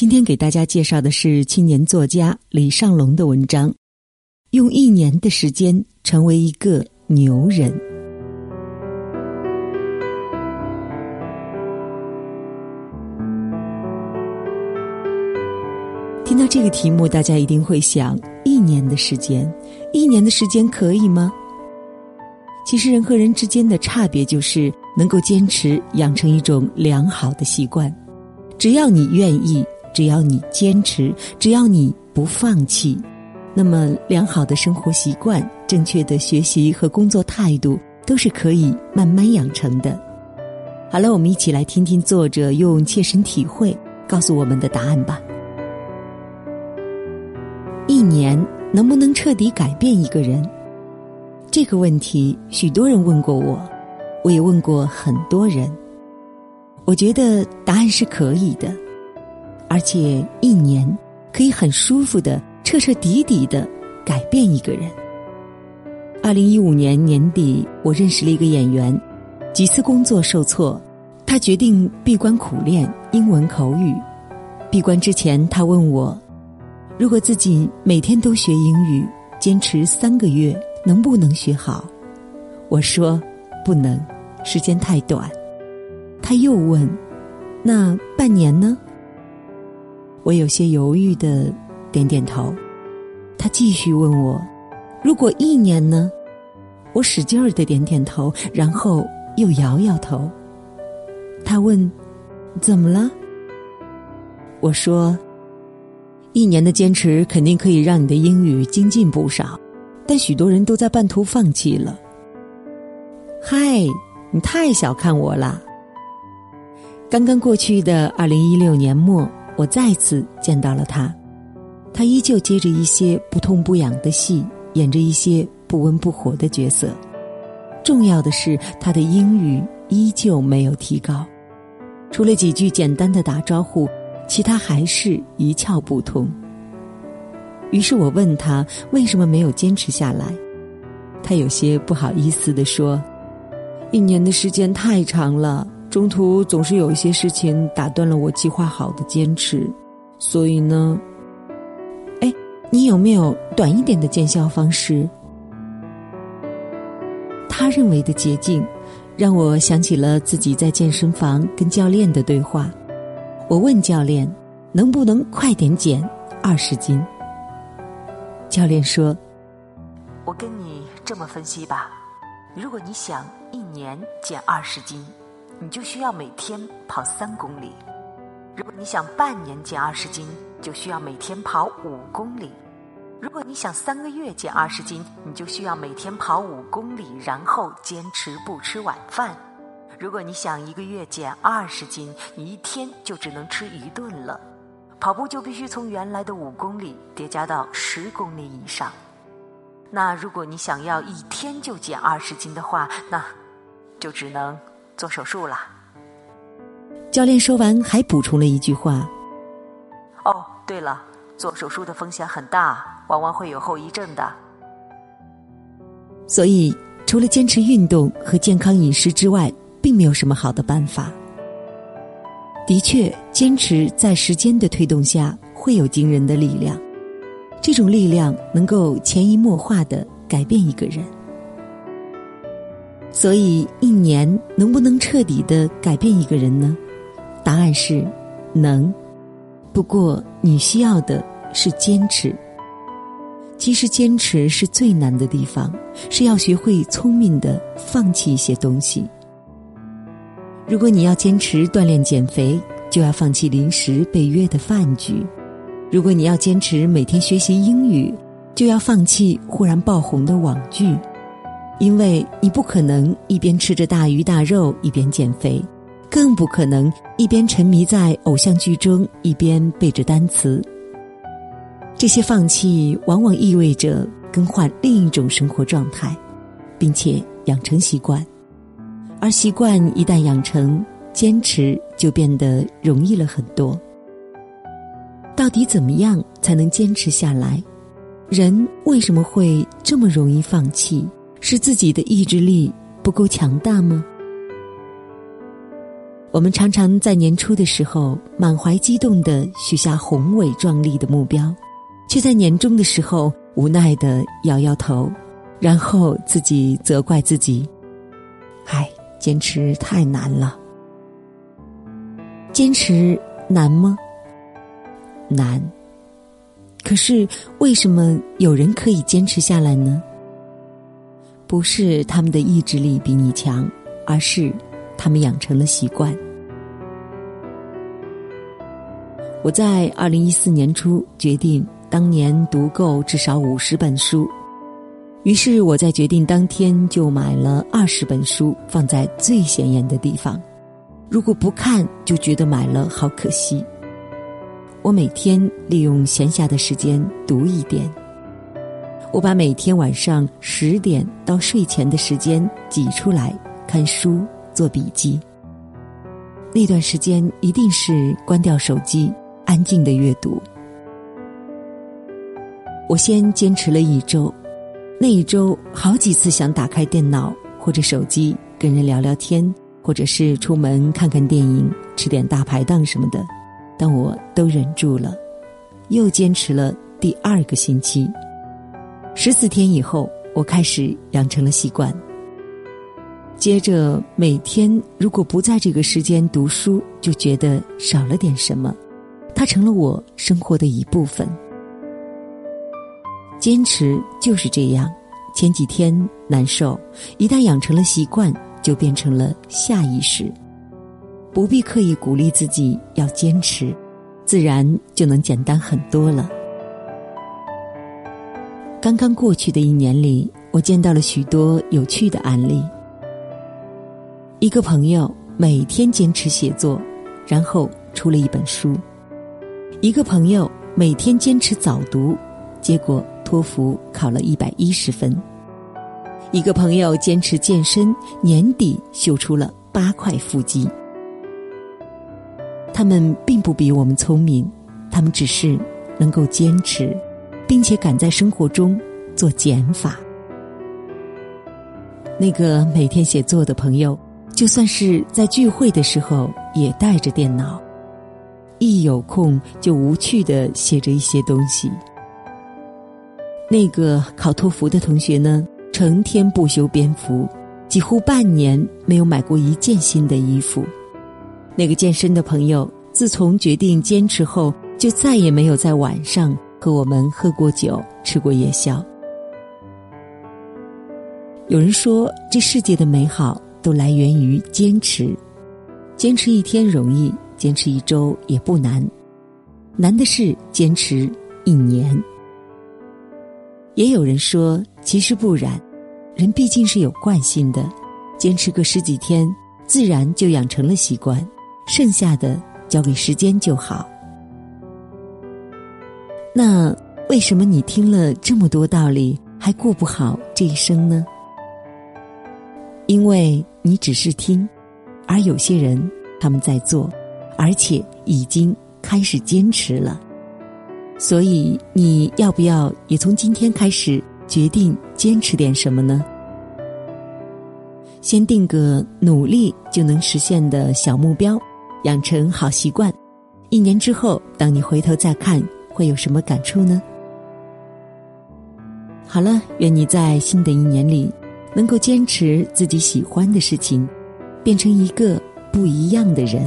今天给大家介绍的是青年作家李尚龙的文章《用一年的时间成为一个牛人》。听到这个题目，大家一定会想：一年的时间，一年的时间可以吗？其实，人和人之间的差别就是能够坚持养成一种良好的习惯。只要你愿意。只要你坚持，只要你不放弃，那么良好的生活习惯、正确的学习和工作态度都是可以慢慢养成的。好了，我们一起来听听作者用切身体会告诉我们的答案吧。一年能不能彻底改变一个人？这个问题，许多人问过我，我也问过很多人。我觉得答案是可以的。而且一年可以很舒服的、彻彻底底的改变一个人。二零一五年年底，我认识了一个演员，几次工作受挫，他决定闭关苦练英文口语。闭关之前，他问我，如果自己每天都学英语，坚持三个月，能不能学好？我说不能，时间太短。他又问，那半年呢？我有些犹豫的点点头，他继续问我：“如果一年呢？”我使劲儿的点点头，然后又摇摇头。他问：“怎么了？”我说：“一年的坚持肯定可以让你的英语精进不少，但许多人都在半途放弃了。”嗨，你太小看我了。刚刚过去的二零一六年末。我再次见到了他，他依旧接着一些不痛不痒的戏，演着一些不温不火的角色。重要的是，他的英语依旧没有提高，除了几句简单的打招呼，其他还是一窍不通。于是我问他为什么没有坚持下来，他有些不好意思地说：“一年的时间太长了。”中途总是有一些事情打断了我计划好的坚持，所以呢，哎，你有没有短一点的见效方式？他认为的捷径，让我想起了自己在健身房跟教练的对话。我问教练，能不能快点减二十斤？教练说：“我跟你这么分析吧，如果你想一年减二十斤。”你就需要每天跑三公里。如果你想半年减二十斤，就需要每天跑五公里。如果你想三个月减二十斤，你就需要每天跑五公里，然后坚持不吃晚饭。如果你想一个月减二十斤，你一天就只能吃一顿了。跑步就必须从原来的五公里叠加到十公里以上。那如果你想要一天就减二十斤的话，那就只能。做手术了。教练说完，还补充了一句话：“哦，对了，做手术的风险很大，往往会有后遗症的。所以，除了坚持运动和健康饮食之外，并没有什么好的办法。的确，坚持在时间的推动下，会有惊人的力量。这种力量能够潜移默化的改变一个人。”所以，一年能不能彻底的改变一个人呢？答案是能。不过，你需要的是坚持。其实，坚持是最难的地方，是要学会聪明的放弃一些东西。如果你要坚持锻炼减肥，就要放弃临时被约的饭局；如果你要坚持每天学习英语，就要放弃忽然爆红的网剧。因为你不可能一边吃着大鱼大肉一边减肥，更不可能一边沉迷在偶像剧中一边背着单词。这些放弃往往意味着更换另一种生活状态，并且养成习惯，而习惯一旦养成，坚持就变得容易了很多。到底怎么样才能坚持下来？人为什么会这么容易放弃？是自己的意志力不够强大吗？我们常常在年初的时候满怀激动的许下宏伟壮丽的目标，却在年终的时候无奈的摇摇头，然后自己责怪自己：“唉，坚持太难了。”坚持难吗？难。可是为什么有人可以坚持下来呢？不是他们的意志力比你强，而是。他们养成了习惯。我在二零一四年初决定当年读够至少五十本书，于是我在决定当天就买了二十本书，放在最显眼的地方。如果不看，就觉得买了好可惜。我每天利用闲暇的时间读一点。我把每天晚上十点到睡前的时间挤出来看书。做笔记，那段时间一定是关掉手机，安静的阅读。我先坚持了一周，那一周好几次想打开电脑或者手机跟人聊聊天，或者是出门看看电影、吃点大排档什么的，但我都忍住了。又坚持了第二个星期，十四天以后，我开始养成了习惯。接着每天，如果不在这个时间读书，就觉得少了点什么。它成了我生活的一部分。坚持就是这样，前几天难受，一旦养成了习惯，就变成了下意识。不必刻意鼓励自己要坚持，自然就能简单很多了。刚刚过去的一年里，我见到了许多有趣的案例。一个朋友每天坚持写作，然后出了一本书；一个朋友每天坚持早读，结果托福考了一百一十分；一个朋友坚持健身，年底秀出了八块腹肌。他们并不比我们聪明，他们只是能够坚持，并且敢在生活中做减法。那个每天写作的朋友。就算是在聚会的时候，也带着电脑，一有空就无趣的写着一些东西。那个考托福的同学呢，成天不修边幅，几乎半年没有买过一件新的衣服。那个健身的朋友，自从决定坚持后，就再也没有在晚上和我们喝过酒、吃过夜宵。有人说，这世界的美好。都来源于坚持，坚持一天容易，坚持一周也不难，难的是坚持一年。也有人说，其实不然，人毕竟是有惯性的，坚持个十几天，自然就养成了习惯，剩下的交给时间就好。那为什么你听了这么多道理，还过不好这一生呢？因为你只是听，而有些人他们在做，而且已经开始坚持了。所以你要不要也从今天开始决定坚持点什么呢？先定个努力就能实现的小目标，养成好习惯。一年之后，当你回头再看，会有什么感触呢？好了，愿你在新的一年里。能够坚持自己喜欢的事情，变成一个不一样的人。